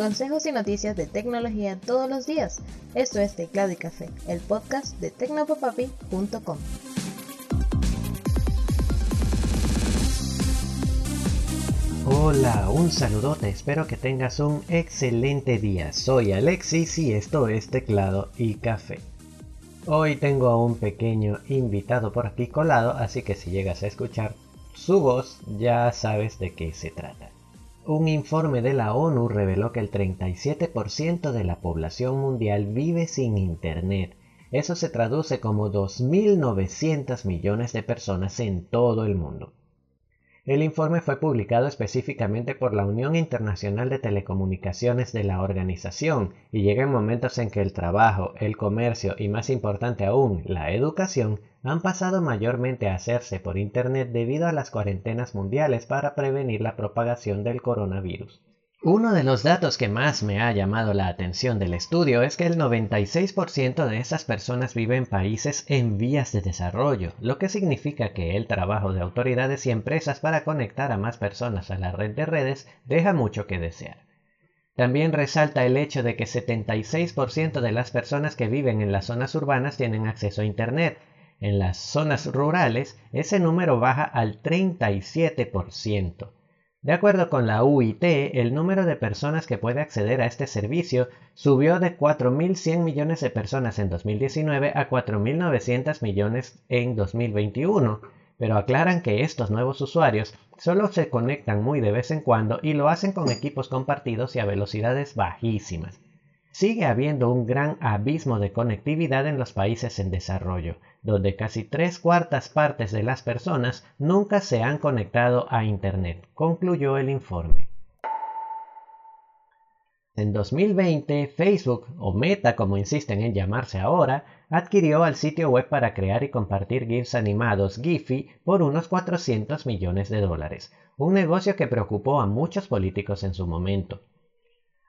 consejos y noticias de tecnología todos los días. Esto es Teclado y Café, el podcast de tecnopopapi.com. Hola, un saludote, espero que tengas un excelente día. Soy Alexis y esto es Teclado y Café. Hoy tengo a un pequeño invitado por aquí colado, así que si llegas a escuchar su voz ya sabes de qué se trata. Un informe de la ONU reveló que el 37% de la población mundial vive sin Internet. Eso se traduce como 2.900 millones de personas en todo el mundo. El informe fue publicado específicamente por la Unión Internacional de Telecomunicaciones de la organización y llega en momentos en que el trabajo, el comercio y más importante aún, la educación han pasado mayormente a hacerse por Internet debido a las cuarentenas mundiales para prevenir la propagación del coronavirus. Uno de los datos que más me ha llamado la atención del estudio es que el 96% de esas personas vive en países en vías de desarrollo, lo que significa que el trabajo de autoridades y empresas para conectar a más personas a la red de redes deja mucho que desear. También resalta el hecho de que 76% de las personas que viven en las zonas urbanas tienen acceso a Internet. En las zonas rurales ese número baja al 37%. De acuerdo con la UIT, el número de personas que puede acceder a este servicio subió de 4.100 millones de personas en 2019 a 4.900 millones en 2021, pero aclaran que estos nuevos usuarios solo se conectan muy de vez en cuando y lo hacen con equipos compartidos y a velocidades bajísimas. Sigue habiendo un gran abismo de conectividad en los países en desarrollo, donde casi tres cuartas partes de las personas nunca se han conectado a Internet, concluyó el informe. En 2020, Facebook, o Meta como insisten en llamarse ahora, adquirió al sitio web para crear y compartir GIFs animados Giphy por unos 400 millones de dólares, un negocio que preocupó a muchos políticos en su momento.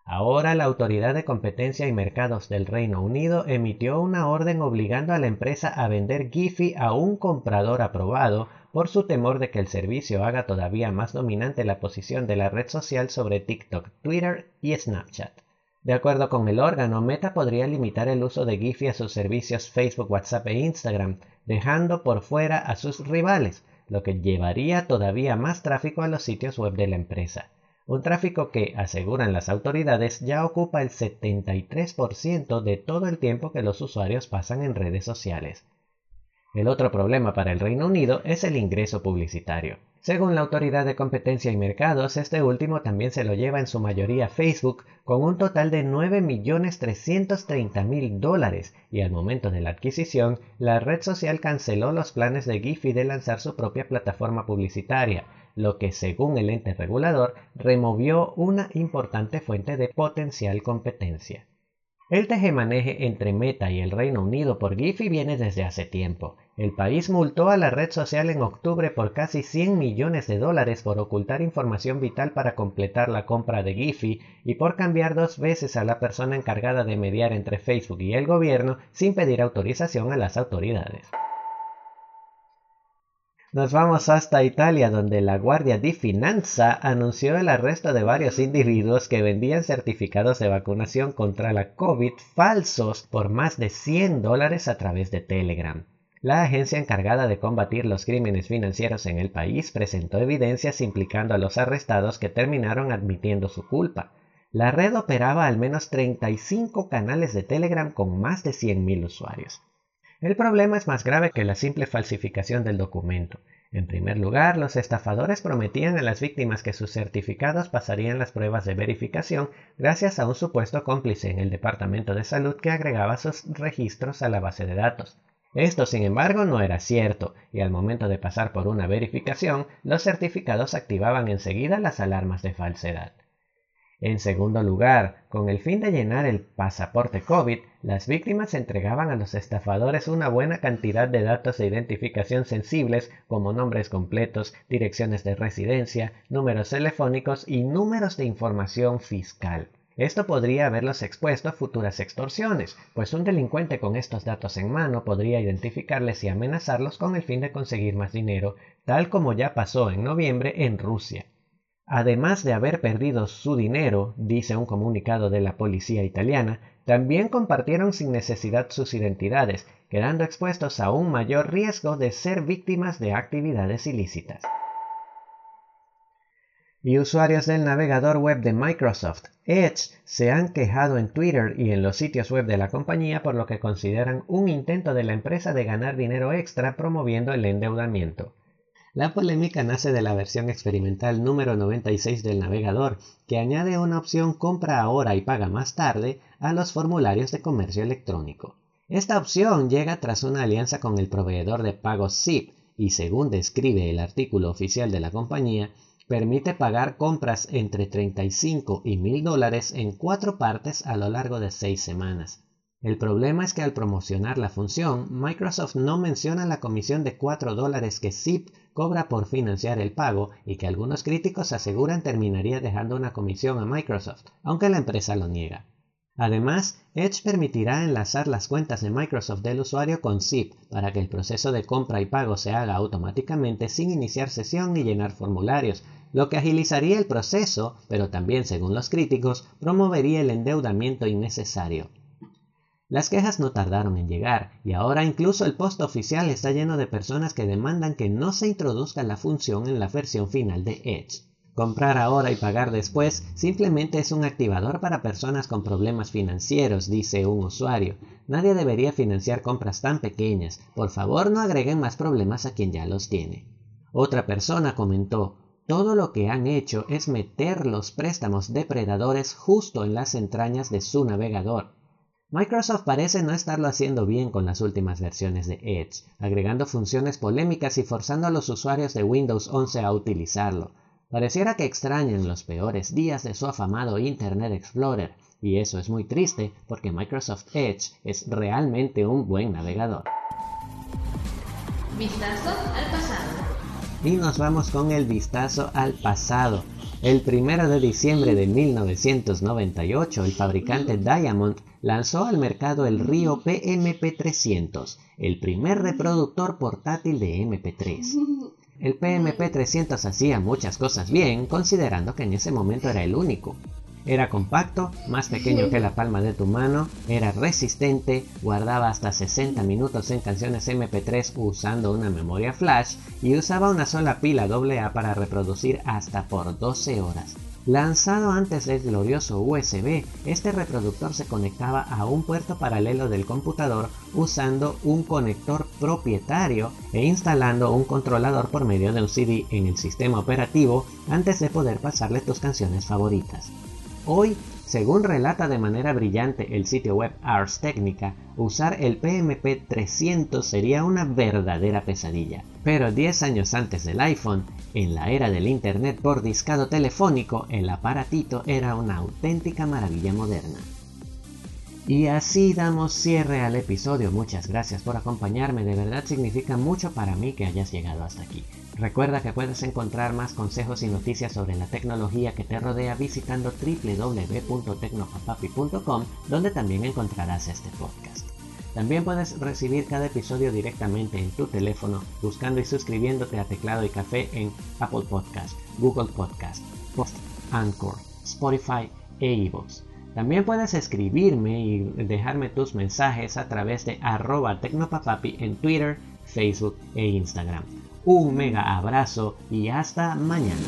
Ahora la Autoridad de Competencia y Mercados del Reino Unido emitió una orden obligando a la empresa a vender Giphy a un comprador aprobado por su temor de que el servicio haga todavía más dominante la posición de la red social sobre TikTok, Twitter y Snapchat. De acuerdo con el órgano, Meta podría limitar el uso de Giphy a sus servicios Facebook, WhatsApp e Instagram, dejando por fuera a sus rivales, lo que llevaría todavía más tráfico a los sitios web de la empresa un tráfico que, aseguran las autoridades, ya ocupa el 73% de todo el tiempo que los usuarios pasan en redes sociales. El otro problema para el Reino Unido es el ingreso publicitario. Según la Autoridad de Competencia y Mercados, este último también se lo lleva en su mayoría Facebook con un total de 9.330.000 dólares y al momento de la adquisición, la red social canceló los planes de Giphy de lanzar su propia plataforma publicitaria, lo que según el ente regulador removió una importante fuente de potencial competencia. El tejemaneje entre Meta y el Reino Unido por Giphy viene desde hace tiempo. El país multó a la red social en octubre por casi 100 millones de dólares por ocultar información vital para completar la compra de Giphy y por cambiar dos veces a la persona encargada de mediar entre Facebook y el gobierno sin pedir autorización a las autoridades. Nos vamos hasta Italia, donde la Guardia di Finanza anunció el arresto de varios individuos que vendían certificados de vacunación contra la COVID falsos por más de 100 dólares a través de Telegram. La agencia encargada de combatir los crímenes financieros en el país presentó evidencias implicando a los arrestados que terminaron admitiendo su culpa. La red operaba al menos 35 canales de Telegram con más de 100.000 usuarios. El problema es más grave que la simple falsificación del documento. En primer lugar, los estafadores prometían a las víctimas que sus certificados pasarían las pruebas de verificación gracias a un supuesto cómplice en el Departamento de Salud que agregaba sus registros a la base de datos. Esto, sin embargo, no era cierto, y al momento de pasar por una verificación, los certificados activaban enseguida las alarmas de falsedad. En segundo lugar, con el fin de llenar el pasaporte COVID, las víctimas entregaban a los estafadores una buena cantidad de datos de identificación sensibles como nombres completos, direcciones de residencia, números telefónicos y números de información fiscal. Esto podría haberlos expuesto a futuras extorsiones, pues un delincuente con estos datos en mano podría identificarles y amenazarlos con el fin de conseguir más dinero, tal como ya pasó en noviembre en Rusia. Además de haber perdido su dinero, dice un comunicado de la policía italiana, también compartieron sin necesidad sus identidades, quedando expuestos a un mayor riesgo de ser víctimas de actividades ilícitas. Y usuarios del navegador web de Microsoft, Edge, se han quejado en Twitter y en los sitios web de la compañía por lo que consideran un intento de la empresa de ganar dinero extra promoviendo el endeudamiento. La polémica nace de la versión experimental número 96 del navegador, que añade una opción compra ahora y paga más tarde a los formularios de comercio electrónico. Esta opción llega tras una alianza con el proveedor de pagos Zip y según describe el artículo oficial de la compañía, permite pagar compras entre 35 y 1000 dólares en cuatro partes a lo largo de seis semanas. El problema es que al promocionar la función, Microsoft no menciona la comisión de 4 dólares que Zip cobra por financiar el pago y que algunos críticos aseguran terminaría dejando una comisión a Microsoft, aunque la empresa lo niega. Además, Edge permitirá enlazar las cuentas de Microsoft del usuario con Zip para que el proceso de compra y pago se haga automáticamente sin iniciar sesión ni llenar formularios, lo que agilizaría el proceso, pero también, según los críticos, promovería el endeudamiento innecesario. Las quejas no tardaron en llegar, y ahora incluso el post oficial está lleno de personas que demandan que no se introduzca la función en la versión final de Edge. Comprar ahora y pagar después simplemente es un activador para personas con problemas financieros, dice un usuario. Nadie debería financiar compras tan pequeñas. Por favor, no agreguen más problemas a quien ya los tiene. Otra persona comentó, todo lo que han hecho es meter los préstamos depredadores justo en las entrañas de su navegador. Microsoft parece no estarlo haciendo bien con las últimas versiones de Edge, agregando funciones polémicas y forzando a los usuarios de Windows 11 a utilizarlo. Pareciera que extrañan los peores días de su afamado Internet Explorer, y eso es muy triste porque Microsoft Edge es realmente un buen navegador. Vistazo al pasado. Y nos vamos con el vistazo al pasado. El 1 de diciembre de 1998, el fabricante Diamond lanzó al mercado el Rio PMP300, el primer reproductor portátil de MP3. El PMP300 hacía muchas cosas bien, considerando que en ese momento era el único. Era compacto, más pequeño que la palma de tu mano, era resistente, guardaba hasta 60 minutos en canciones MP3 usando una memoria flash y usaba una sola pila AA para reproducir hasta por 12 horas. Lanzado antes del glorioso USB, este reproductor se conectaba a un puerto paralelo del computador usando un conector propietario e instalando un controlador por medio de un CD en el sistema operativo antes de poder pasarle tus canciones favoritas. Hoy, según relata de manera brillante el sitio web Ars Technica, usar el PMP 300 sería una verdadera pesadilla. Pero 10 años antes del iPhone, en la era del Internet por discado telefónico, el aparatito era una auténtica maravilla moderna. Y así damos cierre al episodio. Muchas gracias por acompañarme. De verdad significa mucho para mí que hayas llegado hasta aquí. Recuerda que puedes encontrar más consejos y noticias sobre la tecnología que te rodea visitando www.tecnopapapi.com, donde también encontrarás este podcast. También puedes recibir cada episodio directamente en tu teléfono buscando y suscribiéndote a Teclado y Café en Apple Podcast, Google Podcast, Post, Anchor, Spotify e iVoox. También puedes escribirme y dejarme tus mensajes a través de arroba tecnopapapi en Twitter, Facebook e Instagram. Un mega abrazo y hasta mañana.